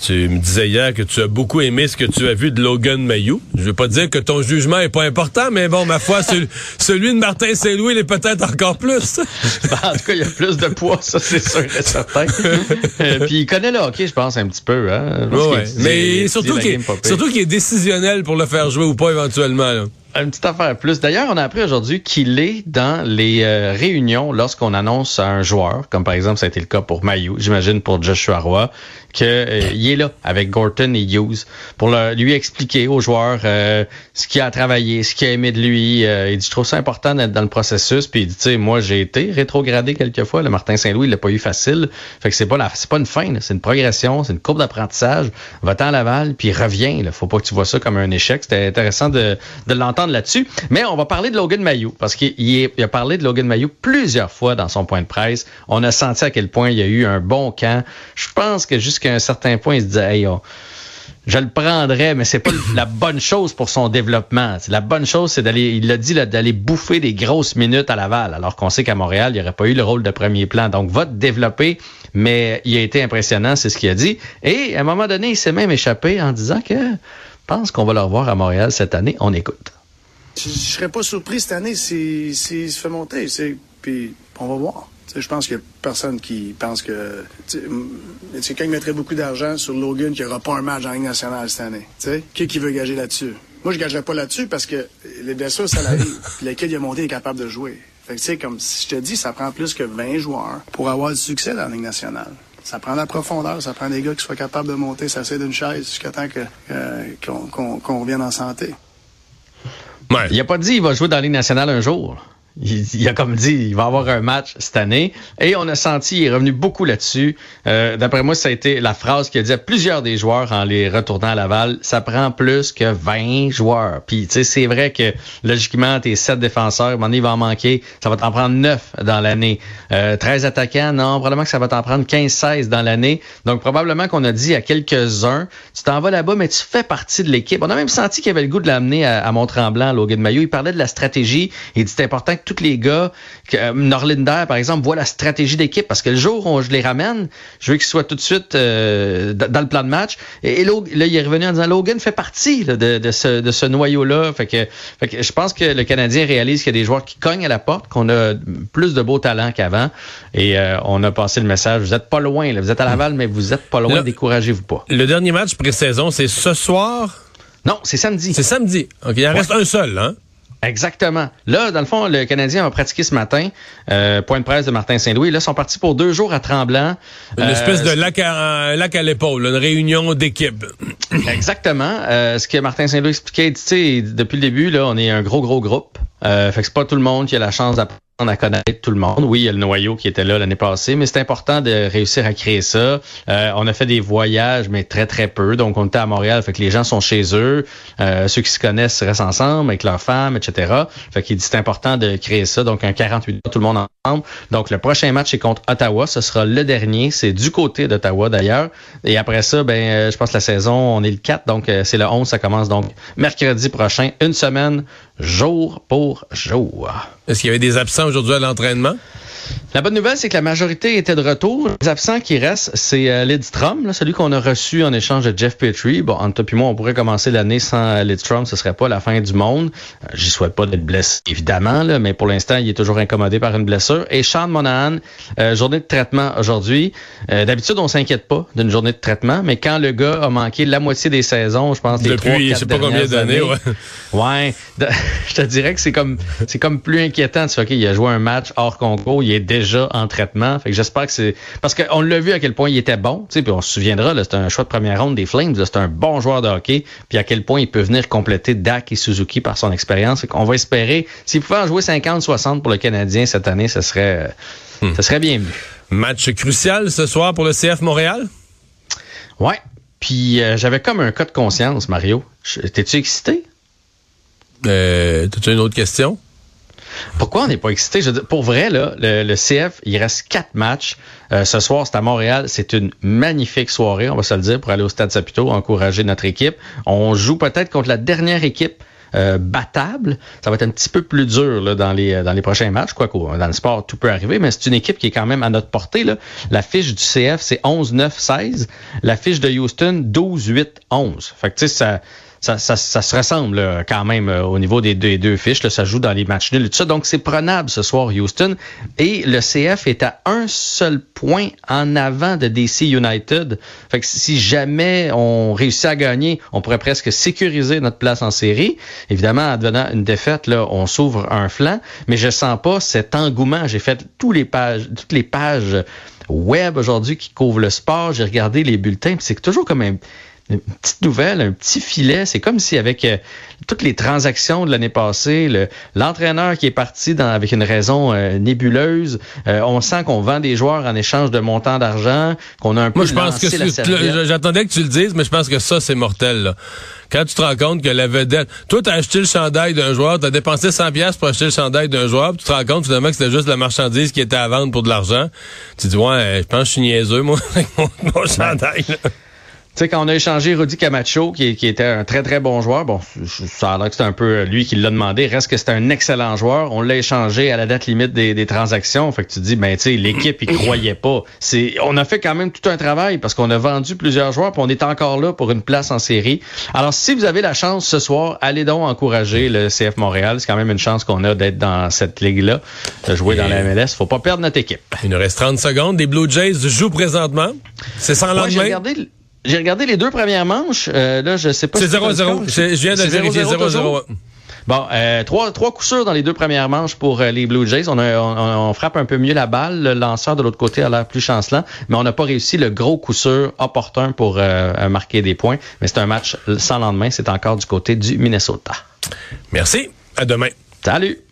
Tu me disais hier que tu as beaucoup aimé ce que tu as vu de Logan Mayou. Je veux pas dire que ton jugement est pas important, mais bon, ma foi, celui de Martin Saint-Louis l'est peut-être encore plus. en tout cas, il y a plus de poids, ça c'est sûr et certain. Euh, puis il connaît le hockey, je pense, un petit peu. Hein? Ouais, mais surtout qu'il est, est décisionnel pour le faire jouer ou pas éventuellement. Là. Une petite affaire plus. D'ailleurs, on a appris aujourd'hui qu'il est dans les euh, réunions lorsqu'on annonce un joueur, comme par exemple ça a été le cas pour Mayou, j'imagine pour Joshua Roy, qu'il euh, est là avec Gorton et Hughes pour lui expliquer aux joueurs euh, ce qu'il a travaillé, ce qu'il a aimé de lui. il dit, je trouve ça important d'être dans le processus. Puis il dit, tu sais, moi j'ai été rétrogradé quelquefois. Le Martin Saint-Louis, il l'a pas eu facile. Fait que c'est pas la, c'est pas une fin, c'est une progression, c'est une courbe d'apprentissage. Va-t'en à Laval, puis reviens. Là. Faut pas que tu vois ça comme un échec. C'était intéressant de, de l'entendre là-dessus. Mais on va parler de Logan Mayou parce qu'il a parlé de Logan Mayou plusieurs fois dans son point de presse. On a senti à quel point il y a eu un bon camp. Je pense que jusqu'à un certain point, il se disait, hey, je le prendrais, mais c'est pas la bonne chose pour son développement. La bonne chose, c'est d'aller, il l'a dit, d'aller bouffer des grosses minutes à Laval, alors qu'on sait qu'à Montréal, il n'y aurait pas eu le rôle de premier plan. Donc, va te développer, mais il a été impressionnant, c'est ce qu'il a dit. Et à un moment donné, il s'est même échappé en disant que pense qu'on va le revoir à Montréal cette année. On écoute. Je, serais pas surpris cette année s'il si, se fait monter. Puis on va voir. Je pense qu'il n'y a personne qui pense que. Il mettrait beaucoup d'argent sur Logan qu'il n'y aura pas un match en Ligue nationale cette année. T'sais? Qui qui veut gager là-dessus? Moi, je ne gagerais pas là-dessus parce que les blessures, ça l'arrive. Lequel il a monté est capable de jouer. Fait que, tu sais, comme si je te dis, ça prend plus que 20 joueurs pour avoir du succès dans la Ligue nationale. Ça prend la profondeur, ça prend des gars qui soient capables de monter, s'asseoir d'une chaise jusqu'à temps euh, qu'on revienne en santé. Il a pas dit qu'il va jouer dans la Ligue nationale un jour. Il, a comme dit, il va avoir un match cette année. Et on a senti, il est revenu beaucoup là-dessus. Euh, d'après moi, ça a été la phrase qu'il a dit à plusieurs des joueurs en les retournant à Laval. Ça prend plus que 20 joueurs. Puis, tu sais, c'est vrai que logiquement, tes 7 défenseurs, à il va en manquer. Ça va t'en prendre 9 dans l'année. Euh, 13 attaquants, non, probablement que ça va t'en prendre 15-16 dans l'année. Donc, probablement qu'on a dit à quelques-uns, tu t'en vas là-bas, mais tu fais partie de l'équipe. On a même senti qu'il avait le goût de l'amener à, à Mont-Tremblant, Logan Maillot. Il parlait de la stratégie. Il dit, c'est important que tous les gars, que, euh, Norlinder, par exemple, voit la stratégie d'équipe parce que le jour où je les ramène, je veux qu'ils soient tout de suite euh, dans le plan de match. Et, là, il est revenu en disant Logan fait partie de, ce, de ce noyau-là. Fait que, fait que je pense que le Canadien réalise qu'il y a des joueurs qui cognent à la porte, qu'on a plus de beaux talents qu'avant. Et euh, on a passé le message. Vous êtes pas loin, là. vous êtes à Laval, mais vous êtes pas loin. Découragez-vous pas. Le dernier match pré-saison, c'est ce soir? Non, c'est samedi. C'est samedi. OK, il en reste un seul, hein? Exactement. Là, dans le fond, le Canadien a pratiqué ce matin. Euh, point de presse de Martin Saint-Louis. Là, ils sont partis pour deux jours à Tremblant. Une espèce de euh, lac à, lac à l'épaule, une réunion d'équipe. Exactement. Euh, ce que Martin Saint-Louis expliquait, tu sais, depuis le début, là, on est un gros, gros groupe. Euh, fait que c'est pas tout le monde qui a la chance d'apprendre à connaître tout le monde. Oui, il y a le noyau qui était là l'année passée, mais c'est important de réussir à créer ça. Euh, on a fait des voyages, mais très, très peu. Donc, on était à Montréal, fait que les gens sont chez eux. Euh, ceux qui se connaissent restent ensemble avec leurs femmes, etc. Fait qu'il c'est important de créer ça. Donc, un 48 tout le monde ensemble. Donc, le prochain match est contre Ottawa. Ce sera le dernier. C'est du côté d'Ottawa, d'ailleurs. Et après ça, ben, euh, je pense que la saison, on est le 4. Donc, c'est le 11. Ça commence donc mercredi prochain. Une semaine, jour pour jour. Est-ce qu'il y avait des absents aujourd'hui à l'entraînement? La bonne nouvelle, c'est que la majorité était de retour. Les absents qui restent, c'est euh, Lidstrom, celui qu'on a reçu en échange de Jeff Petrie. Bon, entre toi et moi, on pourrait commencer l'année sans euh, Lidstrom, ce serait pas la fin du monde. Euh, J'y souhaite pas d'être blessé, évidemment, là, mais pour l'instant, il est toujours incommodé par une blessure. Et Sean Monahan, euh, journée de traitement aujourd'hui. D'habitude, on s'inquiète pas d'une journée de traitement, mais quand le gars a manqué la moitié des saisons, je pense les Depuis, je sais pas combien d'années, ouais. Ouais, je te dirais que c'est comme c'est comme plus inquiétant. Tu sais, ok, il a joué un match hors concours, il est déjà en traitement. Fait que j'espère que c'est parce qu'on l'a vu à quel point il était bon. Tu sais, puis on se souviendra, là, c'était un choix de première ronde des Flames. C'est un bon joueur de hockey. Puis à quel point il peut venir compléter Dak et Suzuki par son expérience. On va espérer s'il pouvait en jouer 50-60 pour le Canadien cette année, ce serait hmm. ce serait bien vu. Match crucial ce soir pour le CF Montréal? Ouais. Puis euh, j'avais comme un cas de conscience, Mario. T'es-tu excité? Euh, T'as-tu une autre question? Pourquoi on n'est pas excité? Pour vrai, là, le, CF, il reste quatre matchs. Euh, ce soir, c'est à Montréal. C'est une magnifique soirée, on va se le dire, pour aller au Stade Saputo, encourager notre équipe. On joue peut-être contre la dernière équipe euh, battable. Ça va être un petit peu plus dur dans, les, dans les prochains matchs. Quoi dans le sport, tout peut arriver, mais c'est une équipe qui est quand même à notre portée. Là. La fiche du CF, c'est 11-9-16. La fiche de Houston, 12-8-11. Fait que tu sais, ça ça, se ressemble quand même euh, au niveau des deux, deux fiches. Là, ça joue dans les matchs nuls et tout ça. Donc, c'est prenable ce soir, Houston. Et le CF est à un seul point en avant de DC United. Fait que si jamais on réussit à gagner, on pourrait presque sécuriser notre place en série. Évidemment, en devenant une défaite, là, on s'ouvre un flanc. Mais je sens pas cet engouement. J'ai fait tous les pages, toutes les pages web aujourd'hui qui couvrent le sport. J'ai regardé les bulletins. C'est toujours comme un une petite nouvelle, un petit filet. C'est comme si avec euh, toutes les transactions de l'année passée, l'entraîneur qui est parti dans, avec une raison euh, nébuleuse, euh, on sent qu'on vend des joueurs en échange de montants d'argent, qu'on a un peu Moi, je pense que j'attendais que tu le dises, mais je pense que ça, c'est mortel. Là. Quand tu te rends compte que la vedette, toi, tu as acheté le chandail d'un joueur, tu as dépensé 100 pièces pour acheter le chandail d'un joueur, puis tu te rends compte finalement que c'était juste la marchandise qui était à vendre pour de l'argent. Tu dis, ouais, je pense que je suis niaiseux, moi, avec mon, mon chandail. Tu sais, quand on a échangé Rudy Camacho, qui, qui, était un très, très bon joueur, bon, ça a l'air que c'était un peu lui qui l'a demandé, reste que c'était un excellent joueur. On l'a échangé à la date limite des, des transactions. Fait que tu dis, ben, tu sais, l'équipe, il croyait pas. C'est, on a fait quand même tout un travail parce qu'on a vendu plusieurs joueurs, puis on est encore là pour une place en série. Alors, si vous avez la chance ce soir, allez donc encourager le CF Montréal. C'est quand même une chance qu'on a d'être dans cette ligue-là, de jouer dans la MLS. Faut pas perdre notre équipe. Il nous reste 30 secondes. Des Blue Jays jouent présentement. C'est sans lendemain. J'ai regardé les deux premières manches. Euh, là, je sais pas. C'est 0-0. Je viens de vérifier 0-0. Bon, euh, trois, trois coups sûrs dans les deux premières manches pour euh, les Blue Jays. On, a, on, frappe un peu mieux la balle. Le lanceur de l'autre côté a l'air plus chancelant, mais on n'a pas réussi le gros coup sûr opportun pour euh, marquer des points. Mais c'est un match sans lendemain. C'est encore du côté du Minnesota. Merci. À demain. Salut.